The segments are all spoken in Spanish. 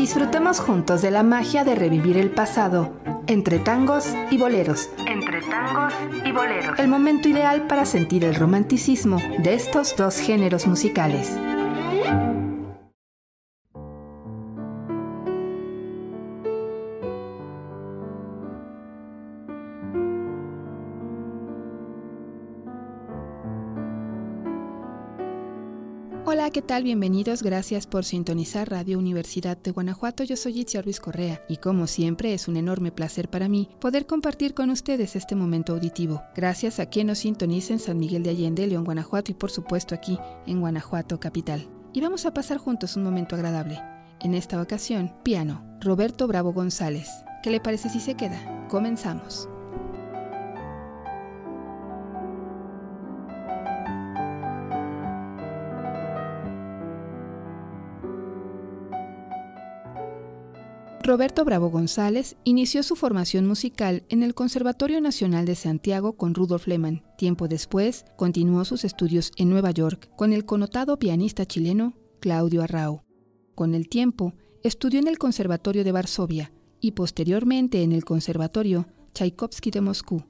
Disfrutemos juntos de la magia de revivir el pasado, entre tangos y boleros. Entre tangos y boleros. El momento ideal para sentir el romanticismo de estos dos géneros musicales. ¿Qué tal? Bienvenidos. Gracias por sintonizar Radio Universidad de Guanajuato. Yo soy Itziar Luis Correa y como siempre es un enorme placer para mí poder compartir con ustedes este momento auditivo. Gracias a quien nos sintoniza en San Miguel de Allende, León, Guanajuato y por supuesto aquí en Guanajuato capital. Y vamos a pasar juntos un momento agradable. En esta ocasión, piano, Roberto Bravo González. ¿Qué le parece si se queda? Comenzamos. Roberto Bravo González inició su formación musical en el Conservatorio Nacional de Santiago con Rudolf Lehmann. Tiempo después, continuó sus estudios en Nueva York con el connotado pianista chileno Claudio Arrau. Con el tiempo, estudió en el Conservatorio de Varsovia y posteriormente en el Conservatorio Tchaikovsky de Moscú.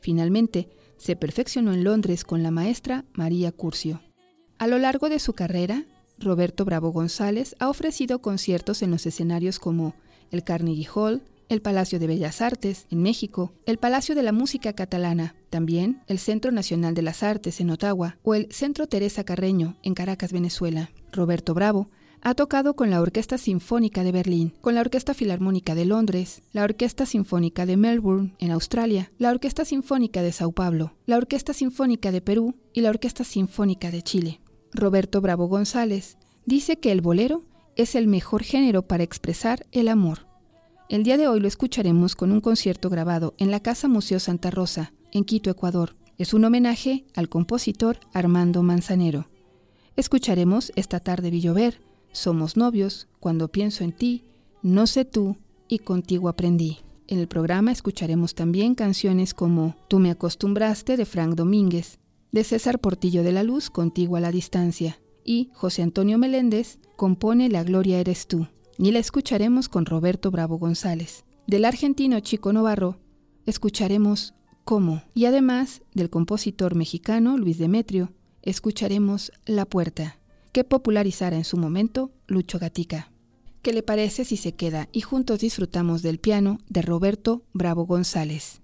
Finalmente, se perfeccionó en Londres con la maestra María Curcio. A lo largo de su carrera, Roberto Bravo González ha ofrecido conciertos en los escenarios como el Carnegie Hall, el Palacio de Bellas Artes en México, el Palacio de la Música Catalana, también el Centro Nacional de las Artes en Ottawa o el Centro Teresa Carreño en Caracas, Venezuela. Roberto Bravo ha tocado con la Orquesta Sinfónica de Berlín, con la Orquesta Filarmónica de Londres, la Orquesta Sinfónica de Melbourne, en Australia, la Orquesta Sinfónica de Sao Paulo, la Orquesta Sinfónica de Perú y la Orquesta Sinfónica de Chile. Roberto Bravo González dice que el bolero es el mejor género para expresar el amor. El día de hoy lo escucharemos con un concierto grabado en la Casa Museo Santa Rosa, en Quito, Ecuador. Es un homenaje al compositor Armando Manzanero. Escucharemos Esta tarde vi llover, Somos novios, Cuando pienso en ti, No sé tú y Contigo aprendí. En el programa escucharemos también canciones como Tú me acostumbraste de Frank Domínguez, de César Portillo de la Luz, Contigo a la distancia, y José Antonio Meléndez compone La Gloria eres tú, ni la escucharemos con Roberto Bravo González. Del argentino Chico Novarro escucharemos Cómo, y además del compositor mexicano Luis Demetrio, escucharemos La Puerta, que popularizara en su momento Lucho Gatica. ¿Qué le parece si se queda y juntos disfrutamos del piano de Roberto Bravo González?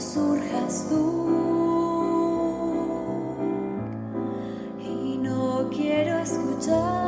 surjas tú y no quiero escuchar.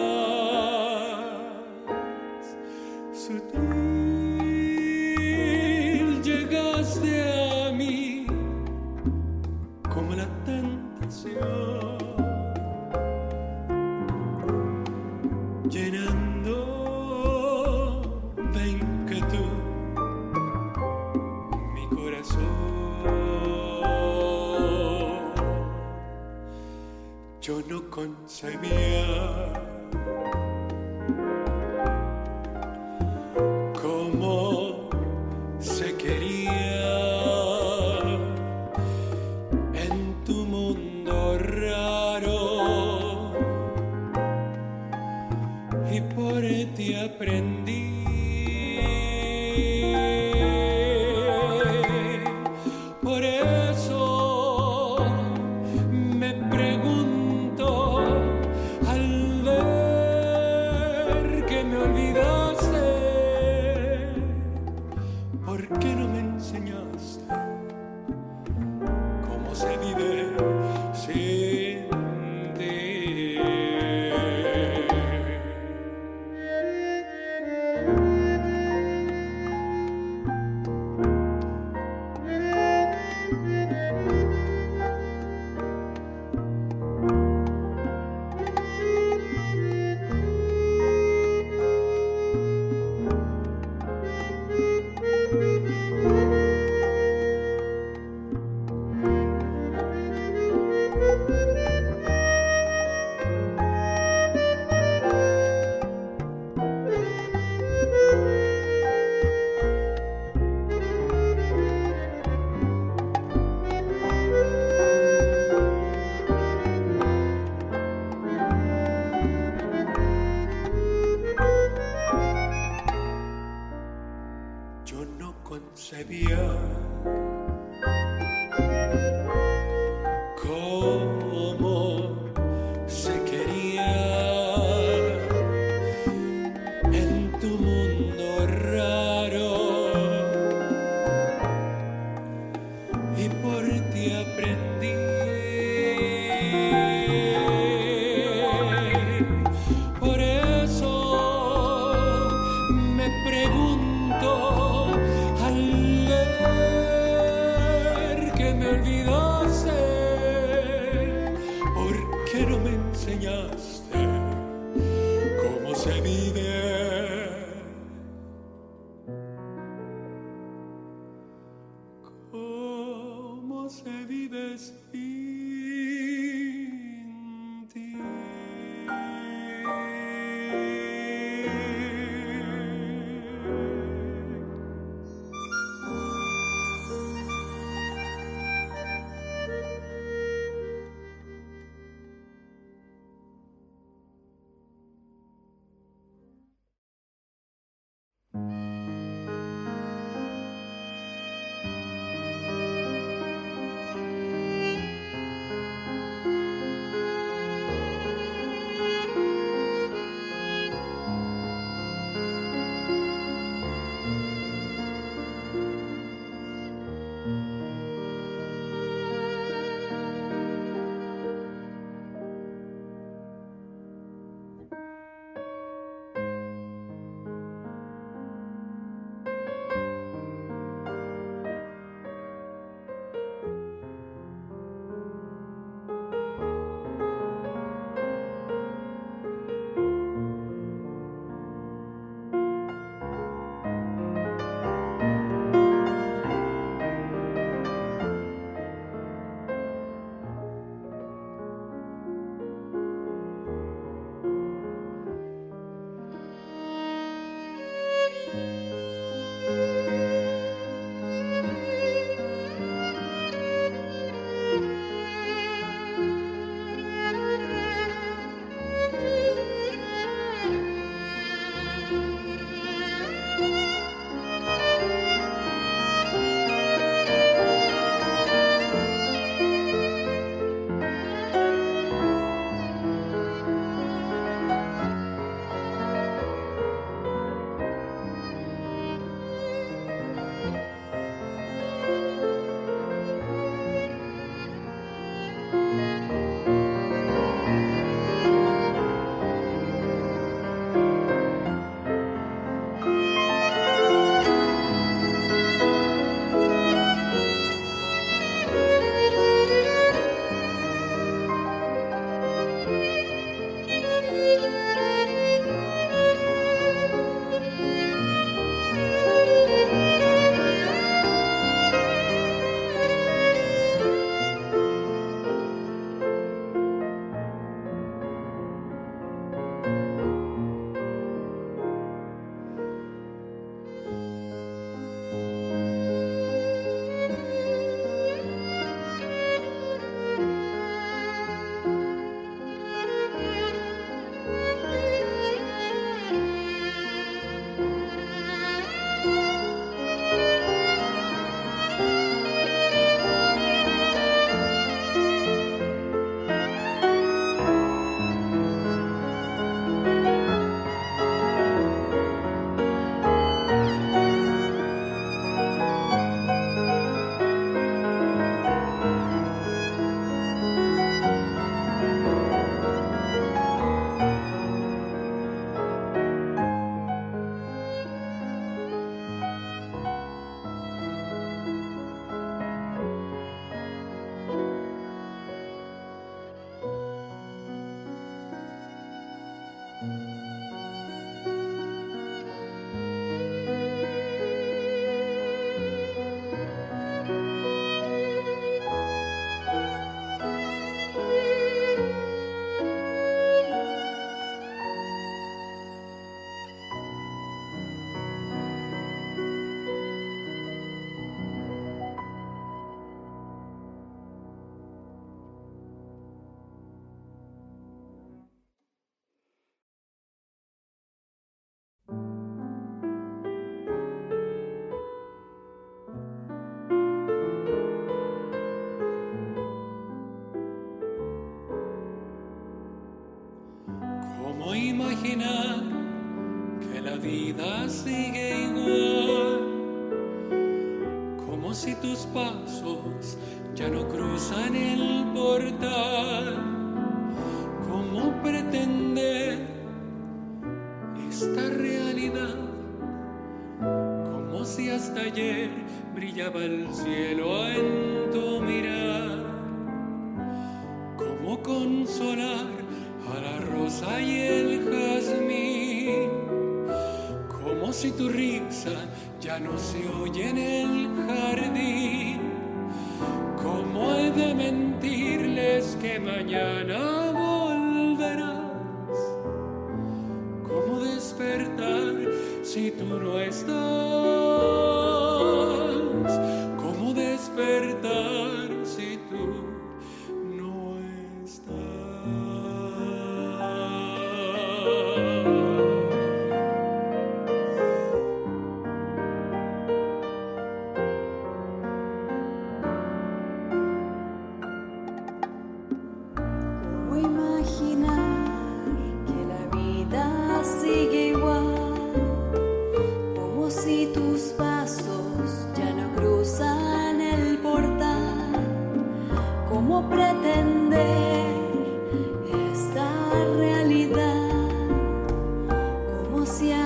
Pasos ya no cruzan el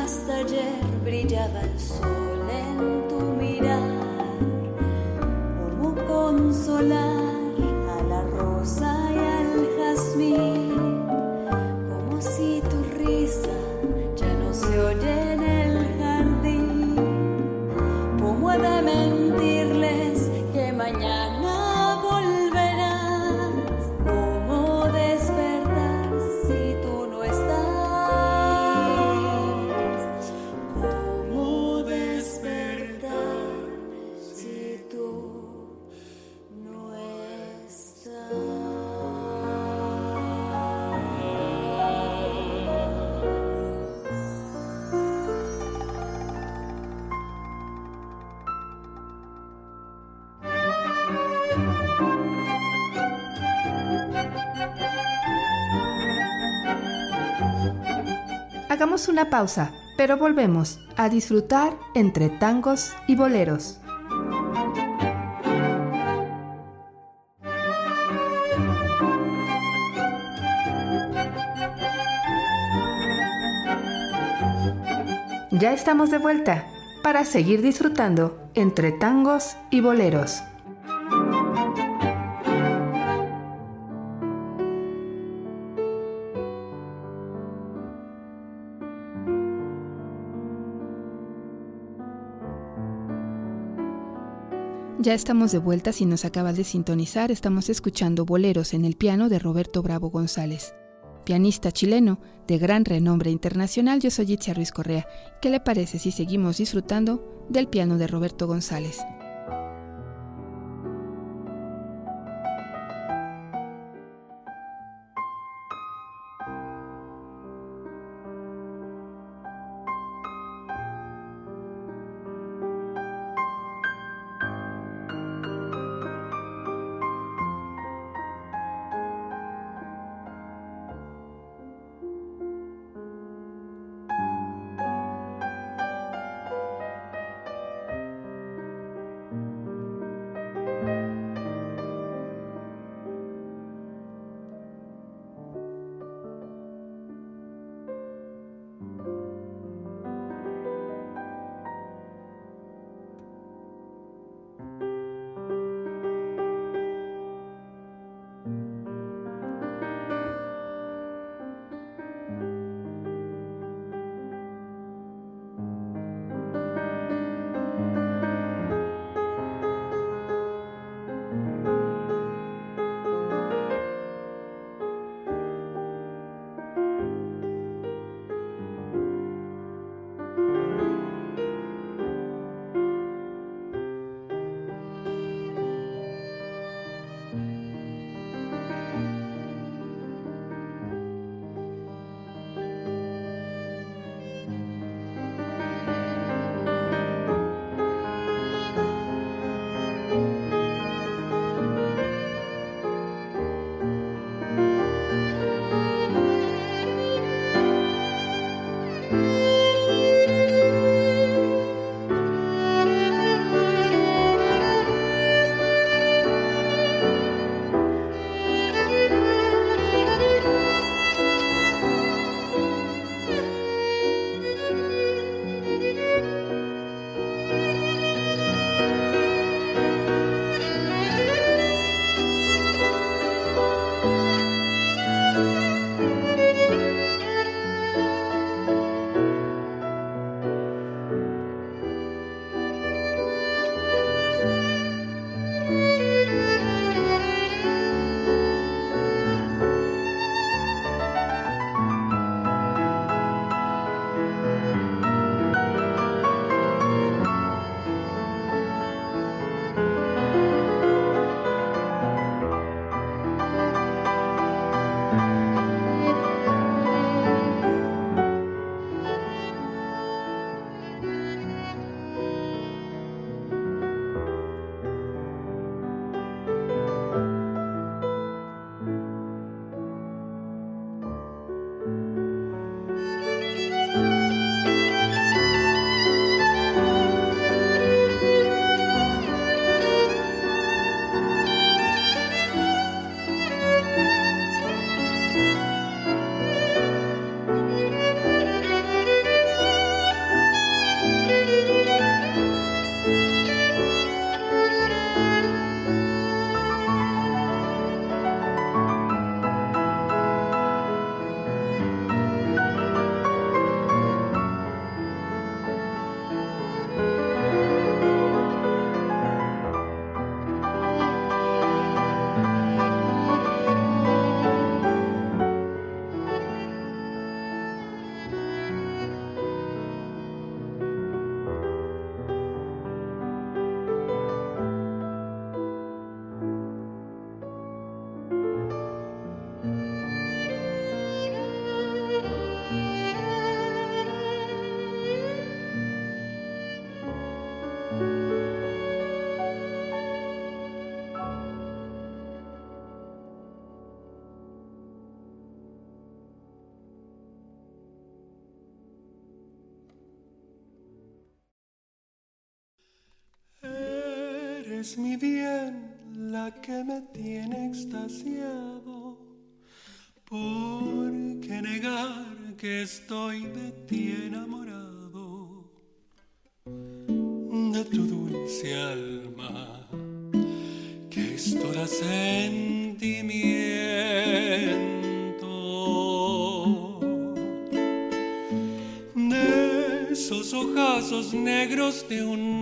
hasta ayer brillaba el sol en tu mirar. ¿Cómo consolar pausa, pero volvemos a disfrutar entre tangos y boleros. Ya estamos de vuelta para seguir disfrutando entre tangos y boleros. Ya estamos de vuelta si nos acabas de sintonizar, estamos escuchando Boleros en el piano de Roberto Bravo González. Pianista chileno de gran renombre internacional, yo soy Itzia Ruiz Correa. ¿Qué le parece si seguimos disfrutando del piano de Roberto González? es mi bien la que me tiene extasiado. ¿Por qué negar que estoy de ti enamorado? De tu dulce alma, que es toda sentimiento. De esos ojazos negros de un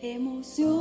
emoción.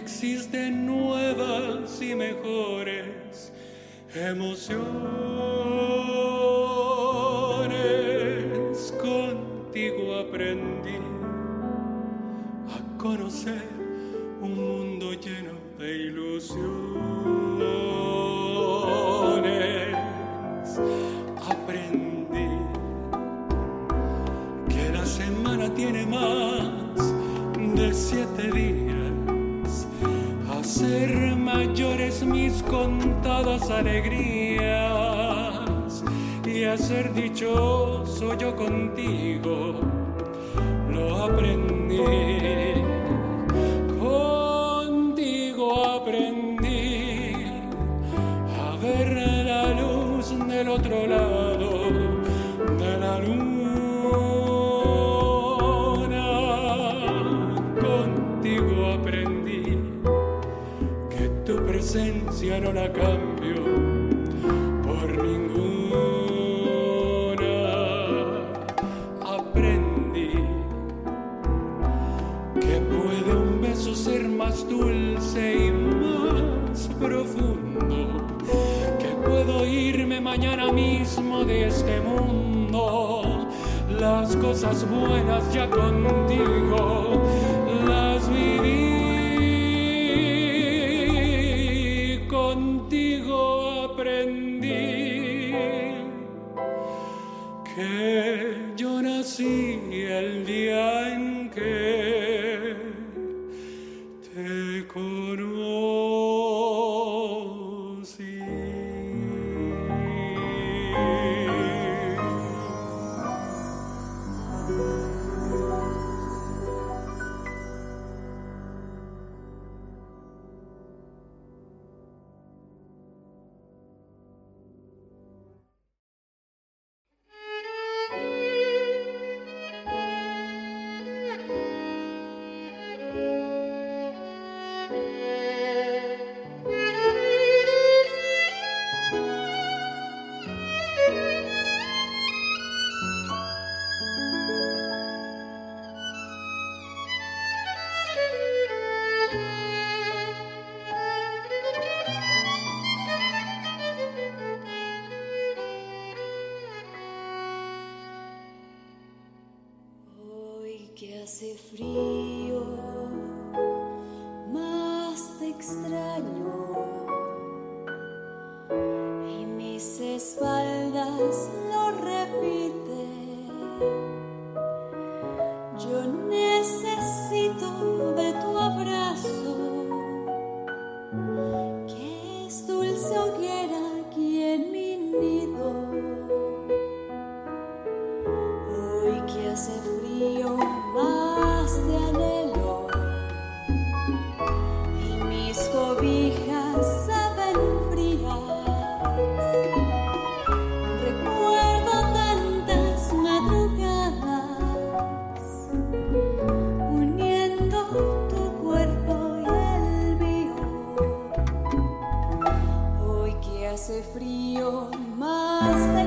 existen nuevas y mejores emociones. Contigo aprendí a conocer un mundo lleno de ilusión. ser mayores mis contadas alegrías y a ser dichoso yo contigo lo aprendí. las cosas buenas ya contigo las viví. Contigo aprendí que yo nací. just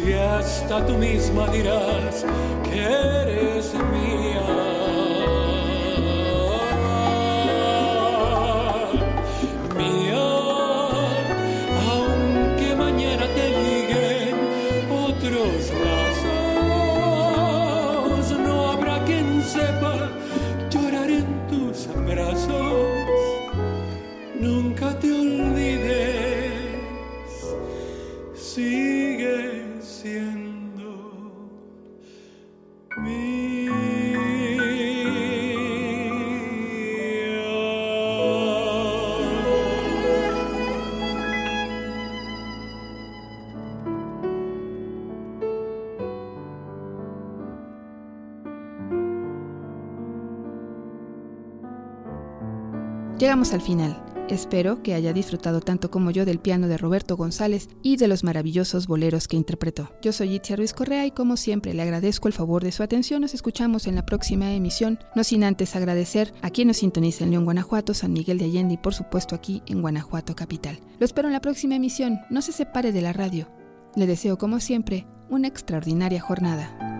si hasta tú misma dirás que eres mía Llegamos al final. Espero que haya disfrutado tanto como yo del piano de Roberto González y de los maravillosos boleros que interpretó. Yo soy Itzia Ruiz Correa y como siempre le agradezco el favor de su atención. Nos escuchamos en la próxima emisión, no sin antes agradecer a quien nos sintoniza en León, Guanajuato, San Miguel de Allende y por supuesto aquí en Guanajuato Capital. Lo espero en la próxima emisión. No se separe de la radio. Le deseo como siempre una extraordinaria jornada.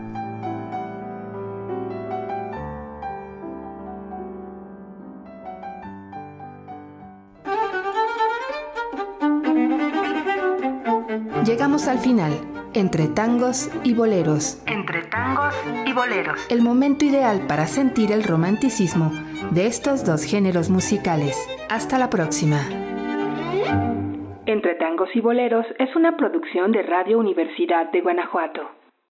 Llegamos al final, entre tangos y boleros. Entre tangos y boleros. El momento ideal para sentir el romanticismo de estos dos géneros musicales. Hasta la próxima. Entre tangos y boleros es una producción de Radio Universidad de Guanajuato.